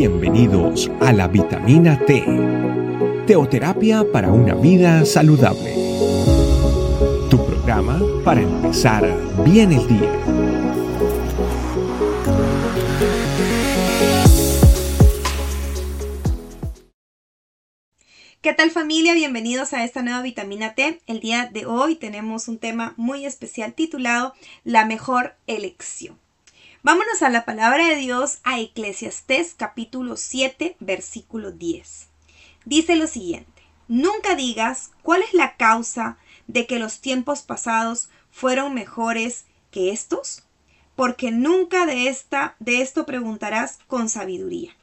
Bienvenidos a la vitamina T, teoterapia para una vida saludable. Tu programa para empezar bien el día. ¿Qué tal familia? Bienvenidos a esta nueva vitamina T. El día de hoy tenemos un tema muy especial titulado La mejor elección. Vámonos a la palabra de Dios a Eclesiastés capítulo 7 versículo 10. Dice lo siguiente, nunca digas cuál es la causa de que los tiempos pasados fueron mejores que estos, porque nunca de, esta, de esto preguntarás con sabiduría.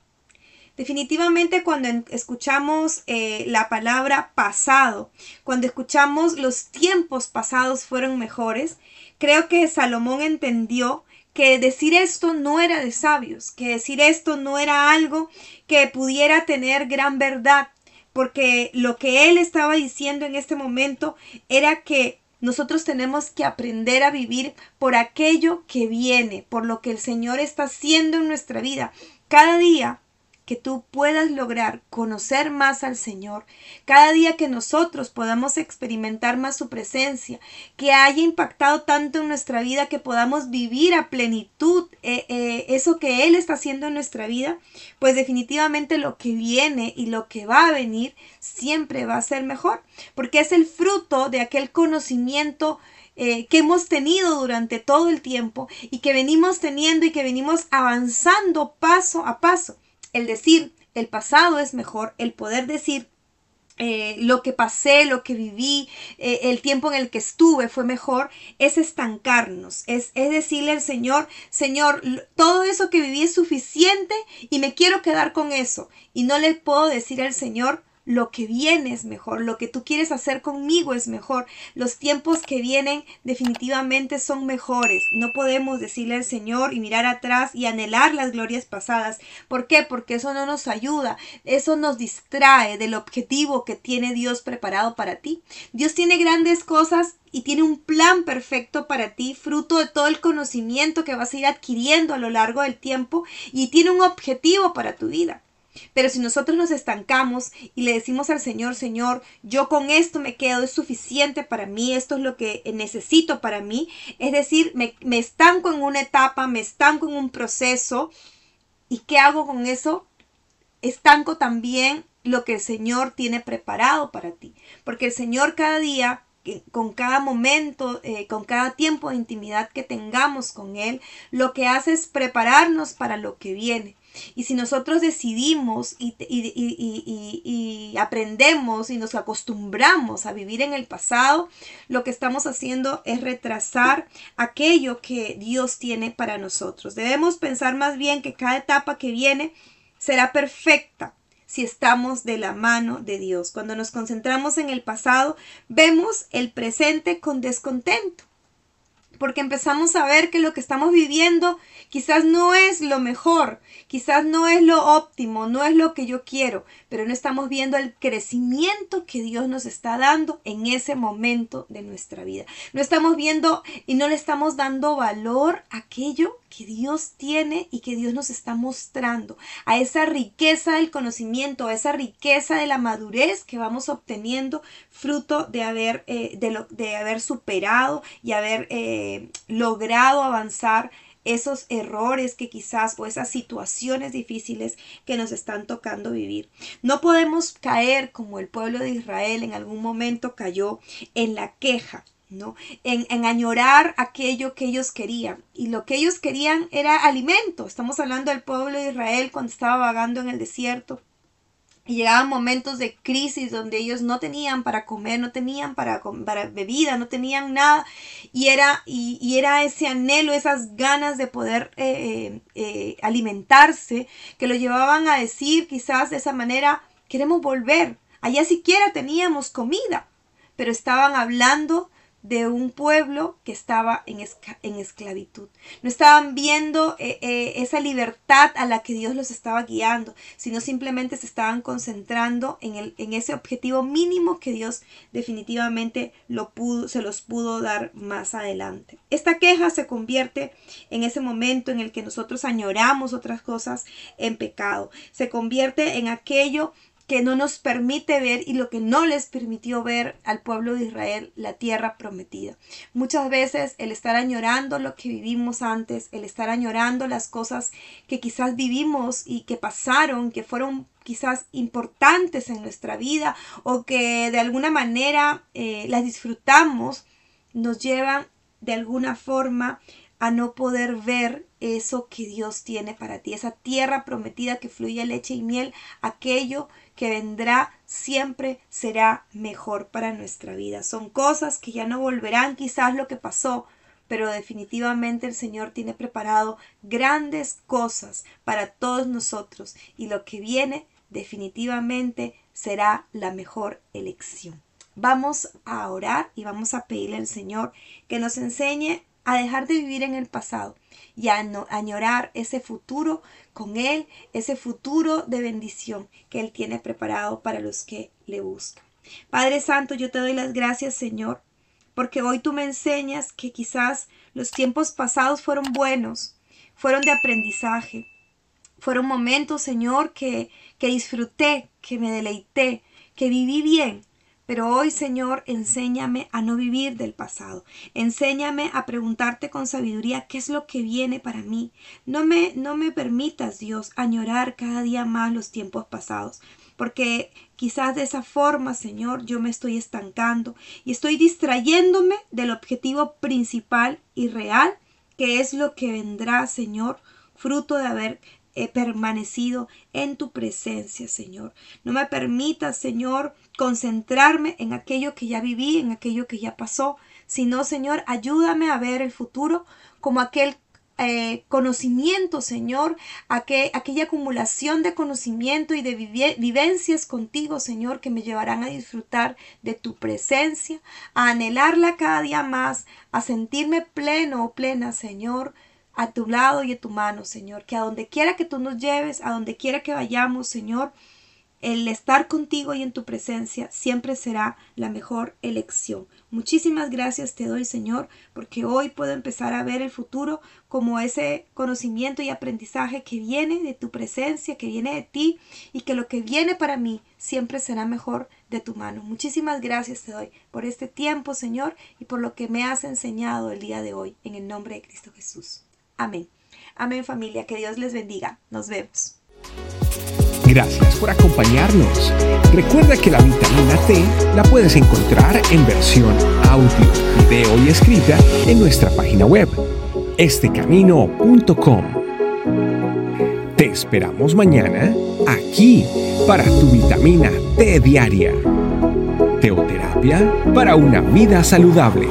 Definitivamente cuando escuchamos eh, la palabra pasado, cuando escuchamos los tiempos pasados fueron mejores, creo que Salomón entendió que decir esto no era de sabios, que decir esto no era algo que pudiera tener gran verdad, porque lo que él estaba diciendo en este momento era que nosotros tenemos que aprender a vivir por aquello que viene, por lo que el Señor está haciendo en nuestra vida. Cada día que tú puedas lograr conocer más al Señor, cada día que nosotros podamos experimentar más su presencia, que haya impactado tanto en nuestra vida que podamos vivir a plenitud eh, eh, eso que Él está haciendo en nuestra vida, pues definitivamente lo que viene y lo que va a venir siempre va a ser mejor, porque es el fruto de aquel conocimiento eh, que hemos tenido durante todo el tiempo y que venimos teniendo y que venimos avanzando paso a paso el decir el pasado es mejor, el poder decir eh, lo que pasé, lo que viví, eh, el tiempo en el que estuve fue mejor, es estancarnos, es, es decirle al Señor, Señor, todo eso que viví es suficiente y me quiero quedar con eso. Y no le puedo decir al Señor, lo que viene es mejor, lo que tú quieres hacer conmigo es mejor, los tiempos que vienen definitivamente son mejores. No podemos decirle al Señor y mirar atrás y anhelar las glorias pasadas. ¿Por qué? Porque eso no nos ayuda, eso nos distrae del objetivo que tiene Dios preparado para ti. Dios tiene grandes cosas y tiene un plan perfecto para ti, fruto de todo el conocimiento que vas a ir adquiriendo a lo largo del tiempo y tiene un objetivo para tu vida. Pero si nosotros nos estancamos y le decimos al Señor, Señor, yo con esto me quedo, es suficiente para mí, esto es lo que necesito para mí, es decir, me, me estanco en una etapa, me estanco en un proceso, ¿y qué hago con eso? Estanco también lo que el Señor tiene preparado para ti, porque el Señor cada día con cada momento, eh, con cada tiempo de intimidad que tengamos con Él, lo que hace es prepararnos para lo que viene. Y si nosotros decidimos y, aprendemos y nos acostumbramos a vivir en el pasado, lo que estamos haciendo es retrasar aquello que Dios tiene para nosotros. Debemos pensar más bien que cada etapa que viene será perfecta si estamos de la mano de Dios. Cuando nos concentramos en el pasado, vemos el presente con descontento porque empezamos a ver que lo que estamos viviendo quizás no es lo mejor, quizás no es lo óptimo, no es lo que yo quiero, pero no estamos viendo el crecimiento que Dios nos está dando en ese momento de nuestra vida. No estamos viendo y no le estamos dando valor a aquello que Dios tiene y que Dios nos está mostrando, a esa riqueza del conocimiento, a esa riqueza de la madurez que vamos obteniendo fruto de haber, eh, de, lo, de haber superado y haber eh, logrado avanzar esos errores que quizás o esas situaciones difíciles que nos están tocando vivir. No podemos caer como el pueblo de Israel en algún momento cayó en la queja, ¿no? En, en, añorar aquello que ellos querían. Y lo que ellos querían era alimento. Estamos hablando del pueblo de Israel cuando estaba vagando en el desierto. Y llegaban momentos de crisis donde ellos no tenían para comer, no tenían para, para bebida, no tenían nada. Y era, y, era ese anhelo, esas ganas de poder eh, eh, eh, alimentarse, que lo llevaban a decir quizás de esa manera, queremos volver. Allá siquiera teníamos comida, pero estaban hablando de un pueblo que estaba en, en esclavitud. No estaban viendo eh, eh, esa libertad a la que Dios los estaba guiando, sino simplemente se estaban concentrando en, el, en ese objetivo mínimo que Dios definitivamente lo se los pudo dar más adelante. Esta queja se convierte en ese momento en el que nosotros añoramos otras cosas en pecado. Se convierte en aquello que no nos permite ver y lo que no les permitió ver al pueblo de Israel la tierra prometida. Muchas veces el estar añorando lo que vivimos antes, el estar añorando las cosas que quizás vivimos y que pasaron, que fueron quizás importantes en nuestra vida o que de alguna manera eh, las disfrutamos, nos llevan de alguna forma a no poder ver eso que Dios tiene para ti, esa tierra prometida que fluye leche y miel, aquello que vendrá siempre será mejor para nuestra vida. Son cosas que ya no volverán quizás lo que pasó, pero definitivamente el Señor tiene preparado grandes cosas para todos nosotros y lo que viene definitivamente será la mejor elección. Vamos a orar y vamos a pedirle al Señor que nos enseñe a dejar de vivir en el pasado y a añorar ese futuro con Él, ese futuro de bendición que Él tiene preparado para los que le buscan. Padre Santo, yo te doy las gracias, Señor, porque hoy tú me enseñas que quizás los tiempos pasados fueron buenos, fueron de aprendizaje, fueron momentos, Señor, que, que disfruté, que me deleité, que viví bien, pero hoy, Señor, enséñame a no vivir del pasado. Enséñame a preguntarte con sabiduría qué es lo que viene para mí. No me, no me permitas, Dios, añorar cada día más los tiempos pasados. Porque quizás de esa forma, Señor, yo me estoy estancando y estoy distrayéndome del objetivo principal y real, que es lo que vendrá, Señor, fruto de haber he permanecido en tu presencia, Señor. No me permitas, Señor, concentrarme en aquello que ya viví, en aquello que ya pasó, sino, Señor, ayúdame a ver el futuro como aquel eh, conocimiento, Señor, aquella acumulación de conocimiento y de vivencias contigo, Señor, que me llevarán a disfrutar de tu presencia, a anhelarla cada día más, a sentirme pleno o plena, Señor, a tu lado y a tu mano, Señor. Que a donde quiera que tú nos lleves, a donde quiera que vayamos, Señor, el estar contigo y en tu presencia siempre será la mejor elección. Muchísimas gracias te doy, Señor, porque hoy puedo empezar a ver el futuro como ese conocimiento y aprendizaje que viene de tu presencia, que viene de ti y que lo que viene para mí siempre será mejor de tu mano. Muchísimas gracias te doy por este tiempo, Señor, y por lo que me has enseñado el día de hoy, en el nombre de Cristo Jesús. Amén. Amén familia, que Dios les bendiga. Nos vemos. Gracias por acompañarnos. Recuerda que la vitamina T la puedes encontrar en versión audio, video y escrita en nuestra página web, estecamino.com. Te esperamos mañana aquí para tu vitamina T diaria. Teoterapia para una vida saludable.